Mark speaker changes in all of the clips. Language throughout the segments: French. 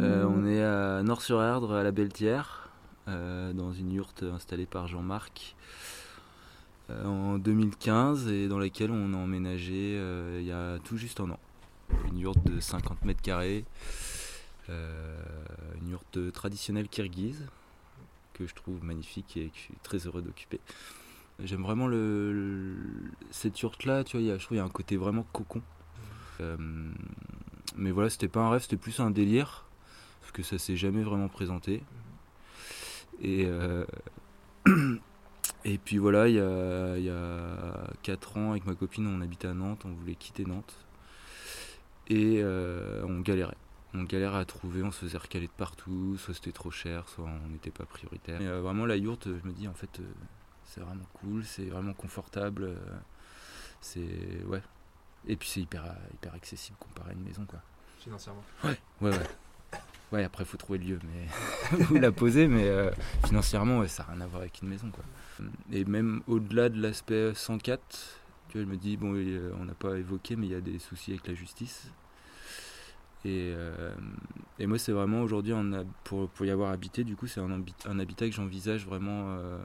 Speaker 1: Euh, on est à Nord-sur-Erdre, à la Belletière, euh, dans une yourte installée par Jean-Marc euh, en 2015 et dans laquelle on a emménagé il y a tout juste un an. Une yourte de 50 mètres carrés, une yourte traditionnelle kirghize que je trouve magnifique et que je suis très heureux d'occuper. J'aime vraiment cette yourte-là, tu vois, je trouve qu'il y a un côté vraiment cocon. Mais voilà, c'était pas un rêve, c'était plus un délire, que ça s'est jamais vraiment présenté. Et, euh, et puis voilà, il y a, il y a 4 ans, avec ma copine, on habitait à Nantes, on voulait quitter Nantes. Et euh, on galérait. On galérait à trouver, on se faisait recaler de partout, soit c'était trop cher, soit on n'était pas prioritaire. Et, euh, vraiment, la yourte, je me dis, en fait, euh, c'est vraiment cool, c'est vraiment confortable. c'est. Ouais. Et puis c'est hyper, hyper accessible comparé à une maison, quoi.
Speaker 2: financièrement.
Speaker 1: Ouais, ouais. Ouais, après, faut trouver le lieu, mais où la poser, mais euh, financièrement, ouais, ça n'a rien à voir avec une maison, quoi. Et même au-delà de l'aspect 104, tu vois, je me dis, bon, il a- on n'a pas évoqué, mais il y a des soucis avec la justice. Et, euh, et moi, c'est vraiment aujourd'hui, pour, pour y avoir habité, du coup, c'est un, un habitat que j'envisage vraiment euh,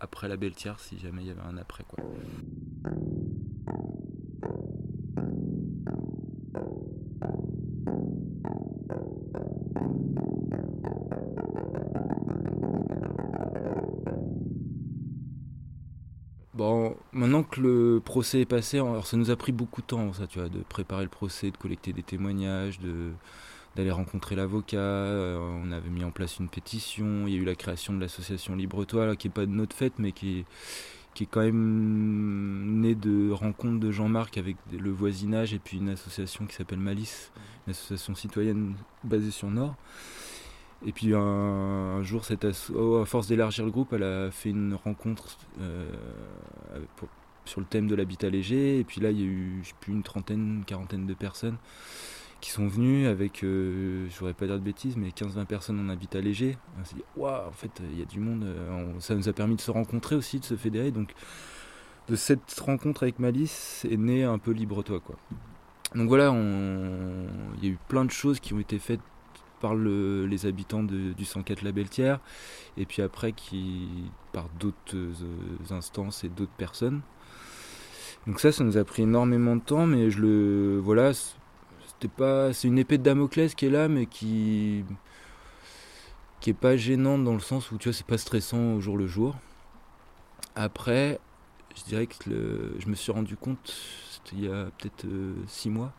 Speaker 1: après la Belletière, si jamais il y avait un après, quoi. Maintenant que le procès est passé, alors ça nous a pris beaucoup de temps, ça, tu vois, de préparer le procès, de collecter des témoignages, de d'aller rencontrer l'avocat. euh, on avait mis en place une pétition. Il y a eu la création de l'association Libre-toi, qui est pas de notre fête, mais qui est, qui est quand même née de rencontres de Jean-Marc avec le voisinage et puis une association qui s'appelle Malice, une association citoyenne basée sur Nord. Et puis un, jour, oh, à force d'élargir le groupe, elle a fait une rencontre euh, sur le thème de l'habitat léger. Et puis là, il y a eu, je sais plus, une trentaine, une quarantaine de personnes qui sont venues avec, euh, je voudrais pas dire de bêtises, mais 15-20 personnes en habitat léger. On s'est dit, waouh, en fait, il y a du monde. euh, ça nous a permis de se rencontrer aussi, de se fédérer. Donc, de cette rencontre avec Malice est né un peu Libre-toi, quoi. Donc voilà, il y a eu plein de choses qui ont été faites par le- les habitants du 104 La Belletière, et puis après qui par d'autres euh, instances et d'autres personnes. Donc ça, ça nous a pris énormément de temps, mais je le voilà, c'était pas, c'est une épée de Damoclès qui est là, mais qui qui est pas gênante dans le sens où tu vois, c'est pas stressant au jour le jour. Après, je dirais que je me suis rendu compte, c'était il y a peut-être euh, six mois,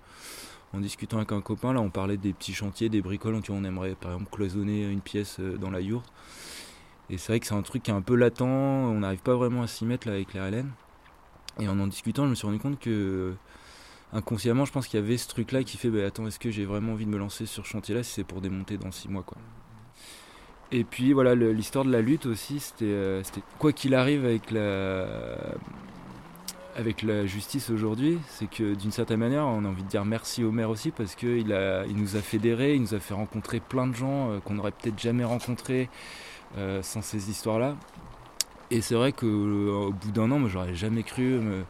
Speaker 1: en discutant avec un copain, là on parlait des petits chantiers, des bricoles, on aimerait par exemple cloisonner une pièce euh, dans la yourte. Et c'est vrai que c'est un truc qui est un peu latent, on n'arrive pas vraiment à s'y mettre là avec les RLN. Et en en discutant, je me suis rendu compte que euh, inconsciemment, je pense qu'il y avait ce truc-là qui fait, bah, attends, est-ce que j'ai vraiment envie de me lancer sur ce chantier-là si c'est pour démonter dans six mois. Et puis voilà, l'histoire de la lutte aussi, c'était euh, c'était quoi qu'il arrive avec la, avec la justice aujourd'hui, c'est que d'une certaine manière, on a envie de dire merci au maire aussi parce qu'il il nous a fédérés, il nous a fait rencontrer plein de gens euh, qu'on n'aurait peut-être jamais rencontrés euh, sans ces histoires-là. Et c'est vrai qu'au bout d'un an, moi, j'aurais jamais cru me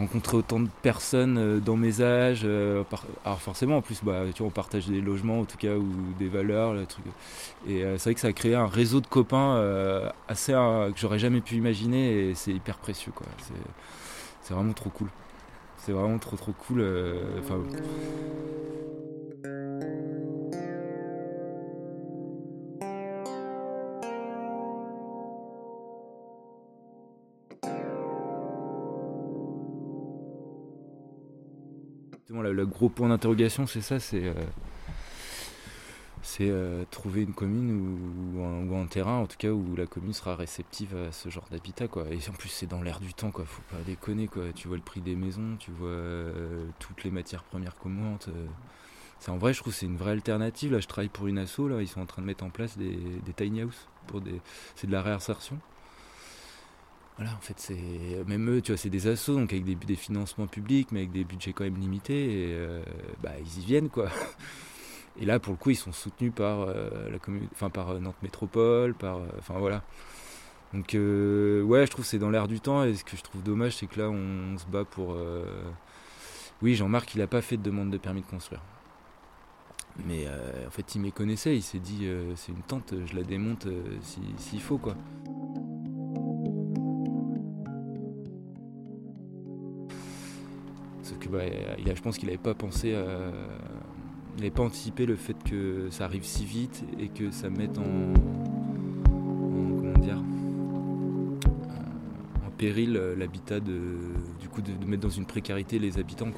Speaker 1: rencontrer autant de personnes euh, dans mes âges. euh, alors forcément, en plus, bah, tu vois, on partage des logements, en tout cas, ou des valeurs, le truc. Et euh, c'est vrai que ça a créé un réseau de copains assez que j'aurais jamais pu imaginer, et c'est hyper précieux, quoi. C'est- vraiment trop cool. C'est vraiment trop trop cool. Le, gros point d'interrogation, c'est ça, c'est c'est trouver une commune ou, un, terrain en tout cas où la commune sera réceptive à ce genre d'habitat quoi et en plus c'est dans l'air du temps quoi faut pas déconner quoi tu vois le prix des maisons tu vois toutes les matières premières monte c'est en vrai, je trouve c'est une vraie alternative. Là, je travaille pour une asso. Là, ils sont en train de mettre en place des, tiny house pour des, c'est de la réinsertion. Voilà, en fait, c'est même eux, tu vois, c'est des assos donc avec des, financements publics, mais avec des budgets quand même limités. Et euh, bah, ils y viennent quoi. Et là, pour le coup, ils sont soutenus par euh, la commune, enfin par euh, Nantes Métropole, par, enfin voilà. Donc ouais, je trouve c'est dans l'air du temps. Et ce que je trouve dommage, c'est que là, on, se bat pour. Oui, Jean-Marc, il n'a pas fait de demande de permis de construire. Mais euh, en fait, il me connaissait, il s'est dit euh, c'est une tente, je la démonte euh, s'il faut quoi. Que bah, je pense qu'il n'avait pas pensé, n'avait pas anticipé le fait que ça arrive si vite et que ça mette en, comment dire, en péril l'habitat de, du coup de, mettre dans une précarité les habitants.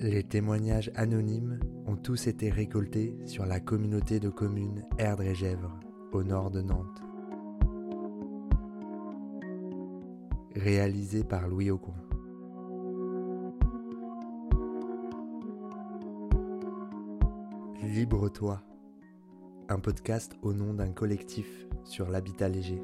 Speaker 3: Les témoignages anonymes ont tous été récoltés sur la communauté de communes Erdre et Gèvres, au nord de Nantes. Réalisé par Louis Aucoin. Libre-toi, un podcast au nom d'un collectif sur l'habitat léger.